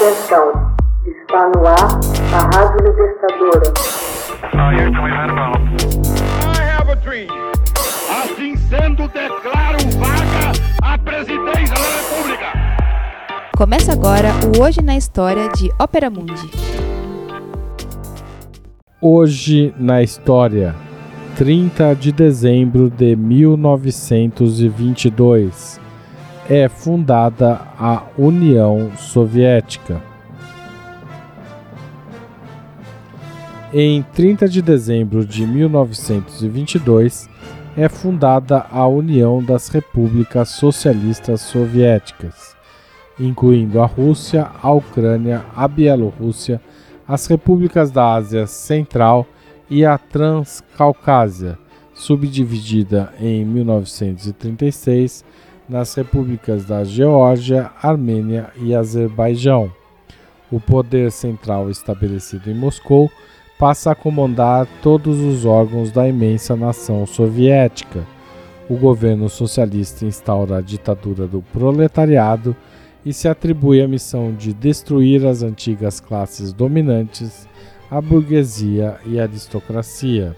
Atenção, está no ar a Rádio Libertadora. Assim sendo, declaro vaga a presidência da República. Começa agora o Hoje na História de Ópera Mundi. Hoje na História, 30 de dezembro de 1922 é fundada a União Soviética. Em 30 de dezembro de 1922 é fundada a União das Repúblicas Socialistas Soviéticas, incluindo a Rússia, a Ucrânia, a Bielorrússia, as repúblicas da Ásia Central e a Transcaucásia, subdividida em 1936 nas repúblicas da Geórgia, Armênia e Azerbaijão. O poder central estabelecido em Moscou passa a comandar todos os órgãos da imensa nação soviética. O governo socialista instaura a ditadura do proletariado e se atribui a missão de destruir as antigas classes dominantes, a burguesia e a aristocracia.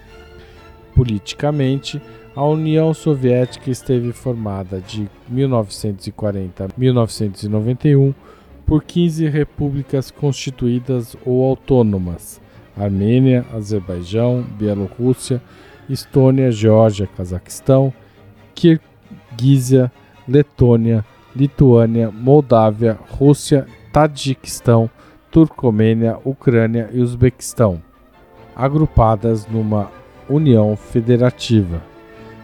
Politicamente, a União Soviética esteve formada de 1940 a 1991 por 15 repúblicas constituídas ou autônomas: Armênia, Azerbaijão, Bielorrússia, Estônia, Geórgia, Cazaquistão, Kirguísia, Letônia, Lituânia, Moldávia, Rússia, Tadiquistão, Turcomênia, Ucrânia e Uzbequistão, agrupadas numa União Federativa.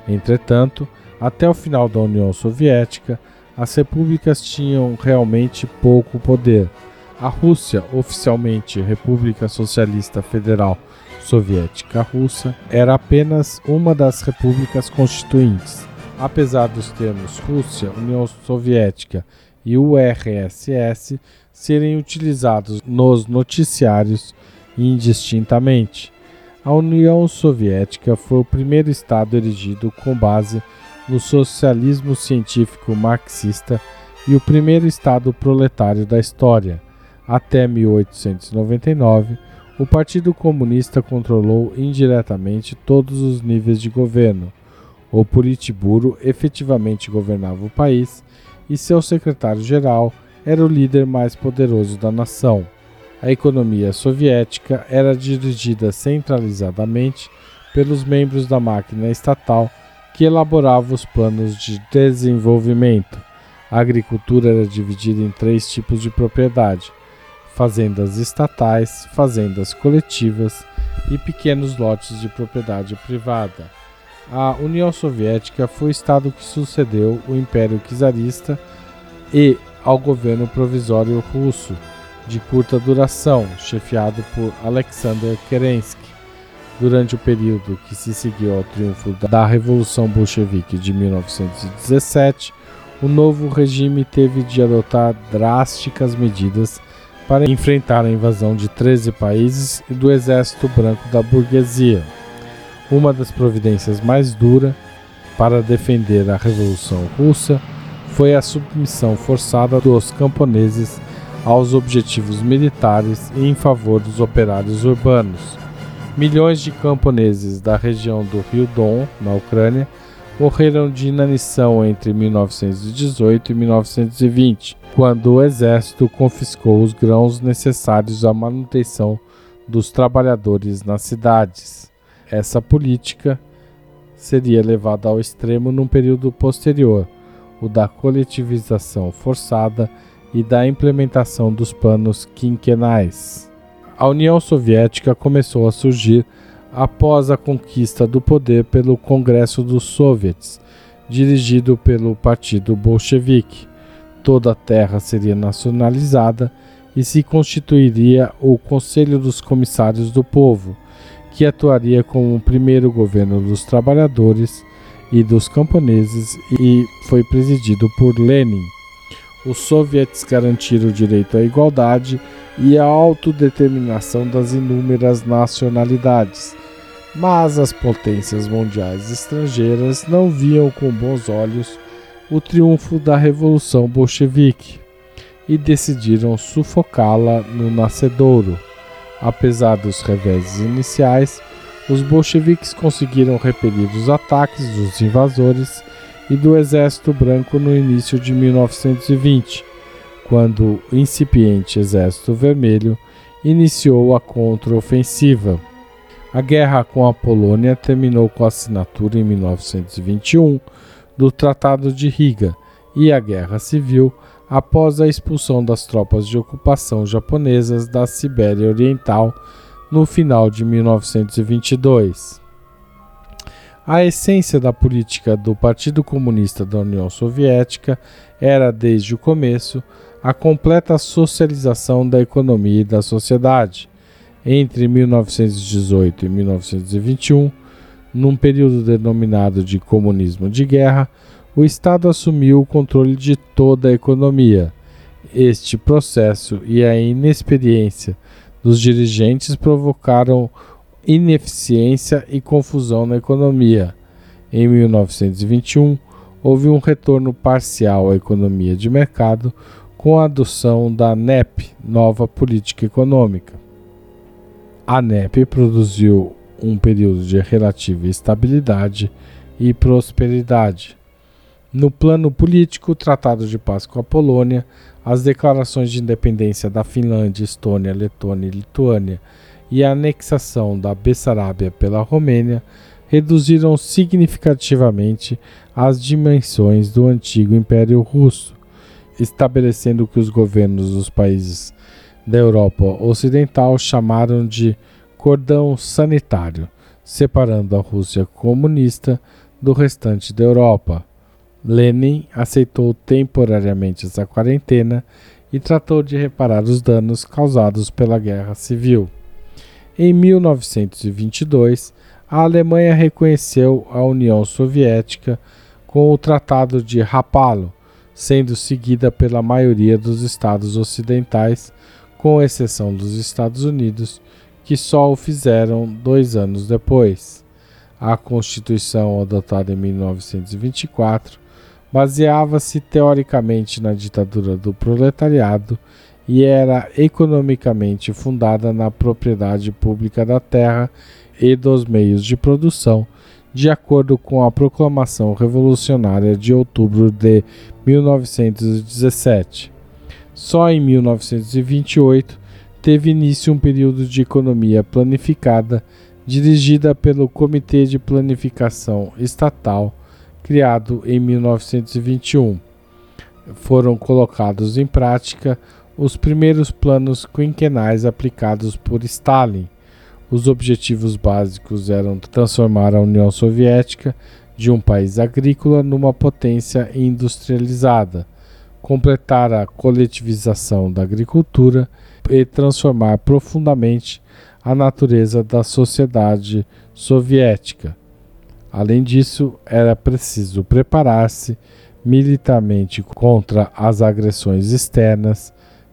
Entretanto, até o final da União Soviética, as repúblicas tinham realmente pouco poder. A Rússia, oficialmente República Socialista Federal Soviética Russa, era apenas uma das repúblicas constituintes. Apesar dos termos Rússia, União Soviética e URSS serem utilizados nos noticiários indistintamente. A União Soviética foi o primeiro Estado erigido com base no socialismo científico marxista e o primeiro Estado proletário da história. Até 1899, o Partido Comunista controlou indiretamente todos os níveis de governo. O Politburo efetivamente governava o país e seu secretário-geral era o líder mais poderoso da nação. A economia soviética era dirigida centralizadamente pelos membros da máquina estatal que elaborava os planos de desenvolvimento. A agricultura era dividida em três tipos de propriedade: fazendas estatais, fazendas coletivas e pequenos lotes de propriedade privada. A União Soviética foi o estado que sucedeu o Império Czarista e ao governo provisório russo de curta duração, chefiado por Alexander Kerensky. Durante o período que se seguiu ao triunfo da Revolução Bolchevique de 1917, o novo regime teve de adotar drásticas medidas para enfrentar a invasão de 13 países e do exército branco da burguesia. Uma das providências mais duras para defender a Revolução Russa foi a submissão forçada dos camponeses aos objetivos militares e em favor dos operários urbanos. Milhões de camponeses da região do Rio Don, na Ucrânia, morreram de inanição entre 1918 e 1920, quando o exército confiscou os grãos necessários à manutenção dos trabalhadores nas cidades. Essa política seria levada ao extremo num período posterior, o da coletivização forçada e da implementação dos planos quinquenais. A União Soviética começou a surgir após a conquista do poder pelo Congresso dos Soviets, dirigido pelo Partido Bolchevique. Toda a terra seria nacionalizada e se constituiria o Conselho dos Comissários do Povo, que atuaria como o primeiro governo dos trabalhadores e dos camponeses e foi presidido por Lenin os soviets garantiram o direito à igualdade e à autodeterminação das inúmeras nacionalidades. Mas as potências mundiais estrangeiras não viam com bons olhos o triunfo da Revolução Bolchevique. e decidiram sufocá-la no nascedouro. Apesar dos reveses iniciais, os bolcheviques conseguiram repelir os ataques dos invasores e do Exército Branco no início de 1920, quando o incipiente Exército Vermelho iniciou a contraofensiva. A guerra com a Polônia terminou com a assinatura em 1921 do Tratado de Riga e a Guerra Civil após a expulsão das tropas de ocupação japonesas da Sibéria Oriental no final de 1922. A essência da política do Partido Comunista da União Soviética era, desde o começo, a completa socialização da economia e da sociedade. Entre 1918 e 1921, num período denominado de comunismo de guerra, o Estado assumiu o controle de toda a economia. Este processo e a inexperiência dos dirigentes provocaram ineficiência e confusão na economia. Em 1921, houve um retorno parcial à economia de mercado com a adoção da NEP, nova política econômica. A NEP produziu um período de relativa estabilidade e prosperidade. No plano político, o Tratado de Paz com a Polônia, as declarações de independência da Finlândia, Estônia, Letônia e Lituânia e a anexação da Bessarabia pela Romênia reduziram significativamente as dimensões do antigo Império Russo, estabelecendo o que os governos dos países da Europa Ocidental chamaram de cordão sanitário, separando a Rússia comunista do restante da Europa. Lenin aceitou temporariamente essa quarentena e tratou de reparar os danos causados pela Guerra Civil. Em 1922, a Alemanha reconheceu a União Soviética com o Tratado de Rapallo, sendo seguida pela maioria dos estados ocidentais, com exceção dos Estados Unidos, que só o fizeram dois anos depois. A Constituição adotada em 1924 baseava-se teoricamente na ditadura do proletariado e era economicamente fundada na propriedade pública da terra e dos meios de produção, de acordo com a Proclamação Revolucionária de outubro de 1917. Só em 1928 teve início um período de economia planificada dirigida pelo Comitê de Planificação Estatal criado em 1921. Foram colocados em prática os primeiros planos quinquenais aplicados por Stalin. Os objetivos básicos eram transformar a União Soviética de um país agrícola numa potência industrializada, completar a coletivização da agricultura e transformar profundamente a natureza da sociedade soviética. Além disso, era preciso preparar-se militarmente contra as agressões externas